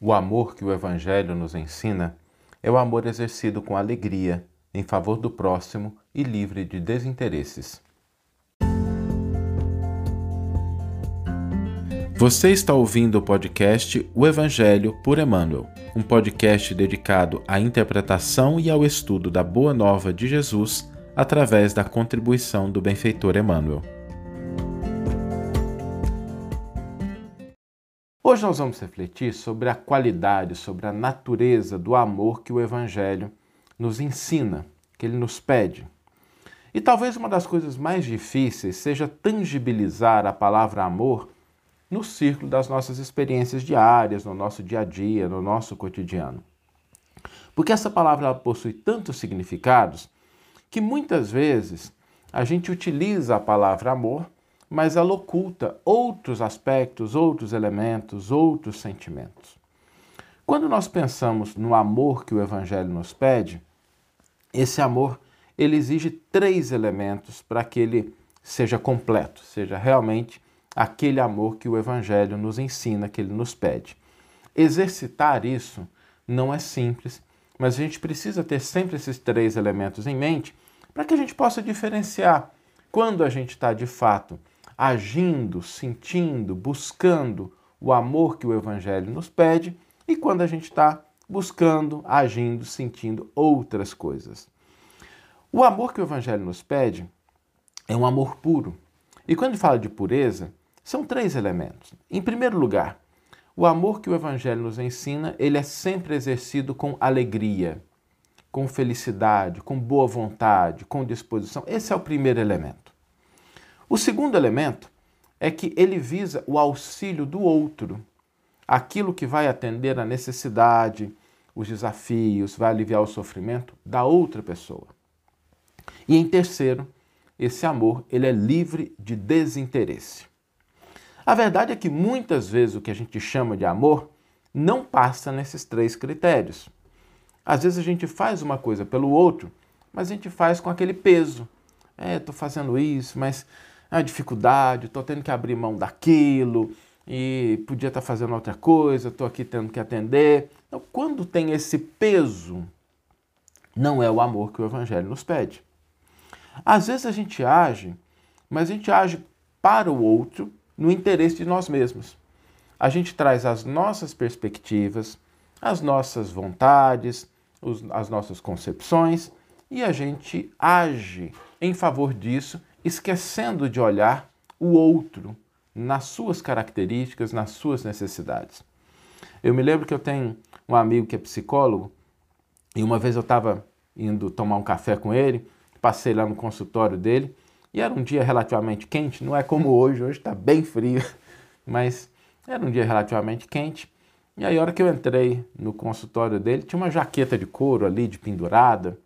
O amor que o Evangelho nos ensina é o amor exercido com alegria, em favor do próximo e livre de desinteresses. Você está ouvindo o podcast O Evangelho por Emmanuel, um podcast dedicado à interpretação e ao estudo da Boa Nova de Jesus através da contribuição do benfeitor Emmanuel. Hoje nós vamos refletir sobre a qualidade, sobre a natureza do amor que o Evangelho nos ensina, que ele nos pede. E talvez uma das coisas mais difíceis seja tangibilizar a palavra amor no círculo das nossas experiências diárias, no nosso dia a dia, no nosso cotidiano. Porque essa palavra possui tantos significados que muitas vezes a gente utiliza a palavra amor mas ela oculta outros aspectos, outros elementos, outros sentimentos. Quando nós pensamos no amor que o Evangelho nos pede, esse amor ele exige três elementos para que ele seja completo, seja realmente aquele amor que o Evangelho nos ensina, que ele nos pede. Exercitar isso não é simples, mas a gente precisa ter sempre esses três elementos em mente para que a gente possa diferenciar quando a gente está de fato agindo, sentindo, buscando o amor que o Evangelho nos pede e quando a gente está buscando, agindo, sentindo outras coisas. O amor que o Evangelho nos pede é um amor puro. E quando fala de pureza, são três elementos. Em primeiro lugar, o amor que o Evangelho nos ensina, ele é sempre exercido com alegria, com felicidade, com boa vontade, com disposição. Esse é o primeiro elemento. O segundo elemento é que ele visa o auxílio do outro, aquilo que vai atender a necessidade, os desafios, vai aliviar o sofrimento da outra pessoa. E em terceiro, esse amor ele é livre de desinteresse. A verdade é que muitas vezes o que a gente chama de amor não passa nesses três critérios. Às vezes a gente faz uma coisa pelo outro, mas a gente faz com aquele peso. É, estou fazendo isso, mas a dificuldade, estou tendo que abrir mão daquilo e podia estar tá fazendo outra coisa, estou aqui tendo que atender. Então, quando tem esse peso, não é o amor que o Evangelho nos pede. Às vezes a gente age, mas a gente age para o outro no interesse de nós mesmos. A gente traz as nossas perspectivas, as nossas vontades, as nossas concepções e a gente age em favor disso esquecendo de olhar o outro nas suas características, nas suas necessidades. Eu me lembro que eu tenho um amigo que é psicólogo e uma vez eu estava indo tomar um café com ele, passei lá no consultório dele e era um dia relativamente quente, não é como hoje, hoje está bem frio, mas era um dia relativamente quente. E aí, a hora que eu entrei no consultório dele, tinha uma jaqueta de couro ali, de pendurada.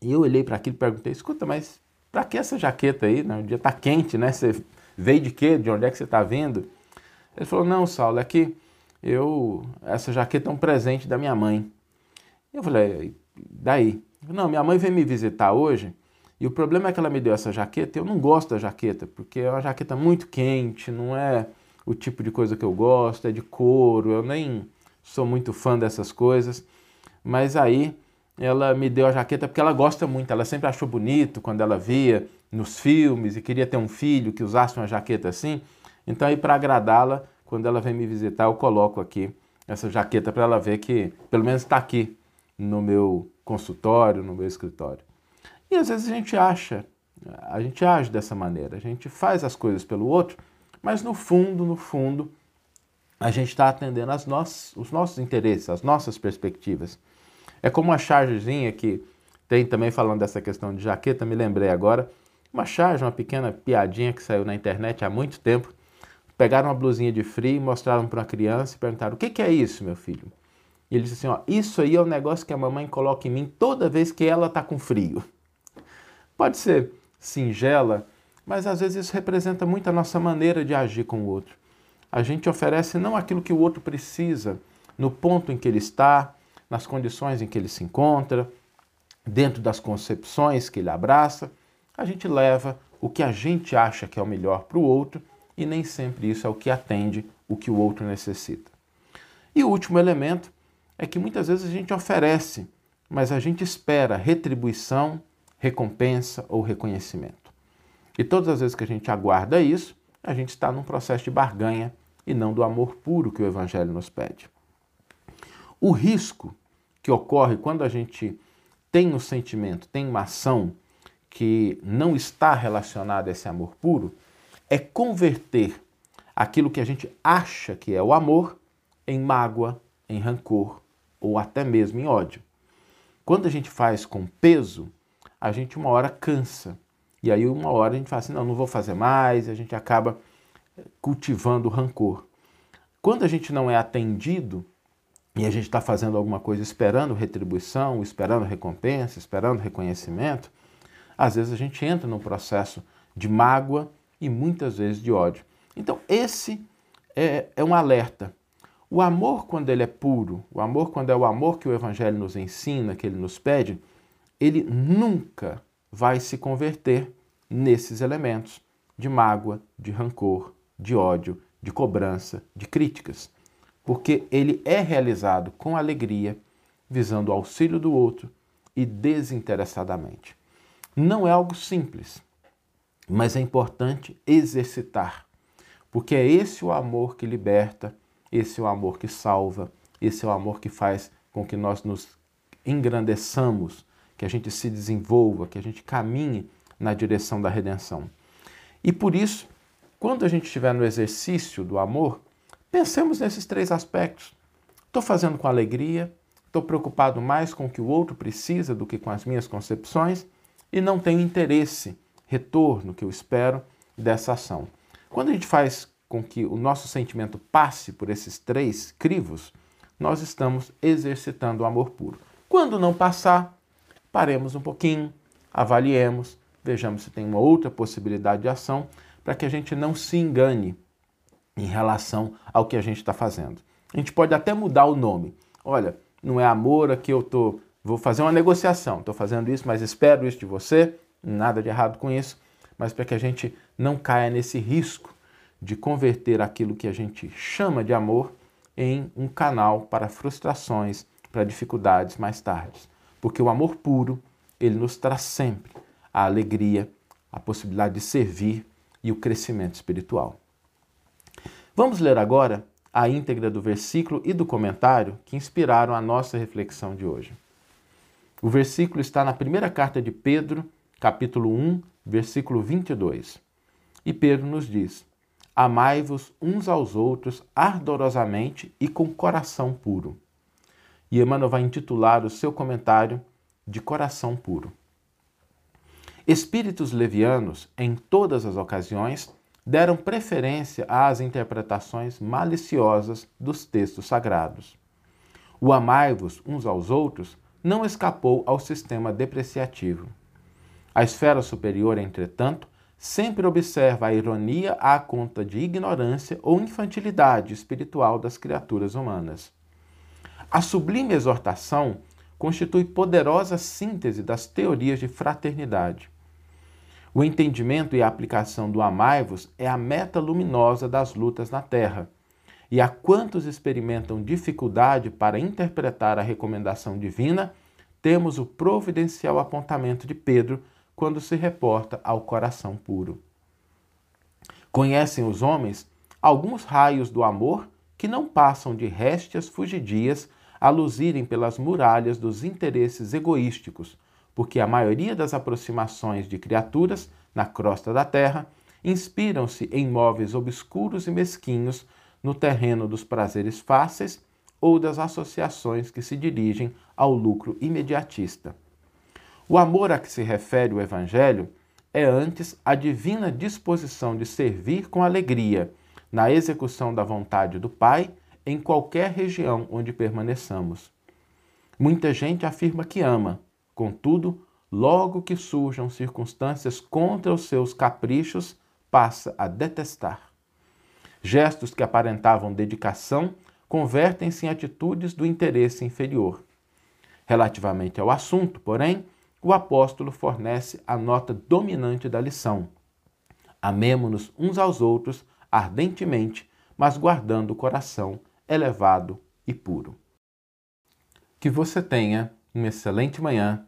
E eu olhei para aquilo e perguntei: escuta, mas para que essa jaqueta aí? Né? O dia está quente, né? Você veio de quê? De onde é que você está vindo? Ele falou: Não, Saulo, é que eu essa jaqueta é um presente da minha mãe. Eu falei: Daí? Não, minha mãe veio me visitar hoje e o problema é que ela me deu essa jaqueta. Eu não gosto da jaqueta porque é uma jaqueta muito quente, não é o tipo de coisa que eu gosto, é de couro. Eu nem sou muito fã dessas coisas. Mas aí ela me deu a jaqueta porque ela gosta muito, ela sempre achou bonito quando ela via nos filmes e queria ter um filho que usasse uma jaqueta assim. Então, aí para agradá-la, quando ela vem me visitar, eu coloco aqui essa jaqueta para ela ver que pelo menos está aqui no meu consultório, no meu escritório. E às vezes a gente acha, a gente age dessa maneira, a gente faz as coisas pelo outro, mas no fundo, no fundo, a gente está atendendo as nossos, os nossos interesses, as nossas perspectivas. É como uma chargezinha que tem também falando dessa questão de jaqueta, me lembrei agora. Uma charge, uma pequena piadinha que saiu na internet há muito tempo. Pegaram uma blusinha de frio, mostraram para uma criança e perguntaram: O que, que é isso, meu filho? E ele disse assim: ó, Isso aí é o negócio que a mamãe coloca em mim toda vez que ela está com frio. Pode ser singela, mas às vezes isso representa muito a nossa maneira de agir com o outro. A gente oferece não aquilo que o outro precisa, no ponto em que ele está, nas condições em que ele se encontra, dentro das concepções que ele abraça, a gente leva o que a gente acha que é o melhor para o outro e nem sempre isso é o que atende o que o outro necessita. E o último elemento é que muitas vezes a gente oferece, mas a gente espera retribuição, recompensa ou reconhecimento. E todas as vezes que a gente aguarda isso, a gente está num processo de barganha e não do amor puro que o Evangelho nos pede. O risco que ocorre quando a gente tem um sentimento, tem uma ação que não está relacionada a esse amor puro, é converter aquilo que a gente acha que é o amor em mágoa, em rancor ou até mesmo em ódio. Quando a gente faz com peso, a gente uma hora cansa. E aí uma hora a gente fala assim, não, não vou fazer mais, e a gente acaba cultivando rancor. Quando a gente não é atendido e a gente está fazendo alguma coisa esperando retribuição, esperando recompensa, esperando reconhecimento, às vezes a gente entra num processo de mágoa e muitas vezes de ódio. Então, esse é, é um alerta. O amor, quando ele é puro, o amor, quando é o amor que o Evangelho nos ensina, que ele nos pede, ele nunca vai se converter nesses elementos de mágoa, de rancor, de ódio, de cobrança, de críticas, porque ele é realizado com alegria, visando o auxílio do outro e desinteressadamente. Não é algo simples, mas é importante exercitar, porque é esse o amor que liberta, esse é o amor que salva, esse é o amor que faz com que nós nos engrandeçamos, que a gente se desenvolva, que a gente caminhe na direção da redenção. E por isso, quando a gente estiver no exercício do amor, pensemos nesses três aspectos. Estou fazendo com alegria, estou preocupado mais com o que o outro precisa do que com as minhas concepções e não tenho interesse, retorno que eu espero dessa ação. Quando a gente faz com que o nosso sentimento passe por esses três crivos, nós estamos exercitando o amor puro. Quando não passar, paremos um pouquinho, avaliemos, vejamos se tem uma outra possibilidade de ação, para que a gente não se engane em relação ao que a gente está fazendo. A gente pode até mudar o nome. Olha, não é amor aqui eu tô, vou fazer uma negociação, estou fazendo isso, mas espero isso de você, nada de errado com isso, mas para que a gente não caia nesse risco de converter aquilo que a gente chama de amor em um canal para frustrações, para dificuldades mais tarde. Porque o amor puro, ele nos traz sempre a alegria, a possibilidade de servir e o crescimento espiritual. Vamos ler agora a íntegra do versículo e do comentário que inspiraram a nossa reflexão de hoje. O versículo está na primeira carta de Pedro, capítulo 1, versículo 22. E Pedro nos diz: Amai-vos uns aos outros ardorosamente e com coração puro. E Emmanuel vai intitular o seu comentário de Coração Puro. Espíritos levianos, em todas as ocasiões, deram preferência às interpretações maliciosas dos textos sagrados. O amai-vos uns aos outros não escapou ao sistema depreciativo. A esfera superior, entretanto, sempre observa a ironia à conta de ignorância ou infantilidade espiritual das criaturas humanas. A sublime exortação constitui poderosa síntese das teorias de fraternidade. O entendimento e a aplicação do amai-vos é a meta luminosa das lutas na Terra. E a quantos experimentam dificuldade para interpretar a recomendação divina, temos o providencial apontamento de Pedro quando se reporta ao coração puro. Conhecem os homens alguns raios do amor que não passam de réstias fugidias a luzirem pelas muralhas dos interesses egoísticos, porque a maioria das aproximações de criaturas na crosta da terra inspiram-se em móveis obscuros e mesquinhos no terreno dos prazeres fáceis ou das associações que se dirigem ao lucro imediatista. O amor a que se refere o Evangelho é antes a divina disposição de servir com alegria na execução da vontade do Pai em qualquer região onde permaneçamos. Muita gente afirma que ama, contudo, logo que surjam circunstâncias contra os seus caprichos, passa a detestar. Gestos que aparentavam dedicação convertem-se em atitudes do interesse inferior. Relativamente ao assunto, porém, o apóstolo fornece a nota dominante da lição. Amemo-nos uns aos outros ardentemente, mas guardando o coração elevado e puro. Que você tenha uma excelente manhã,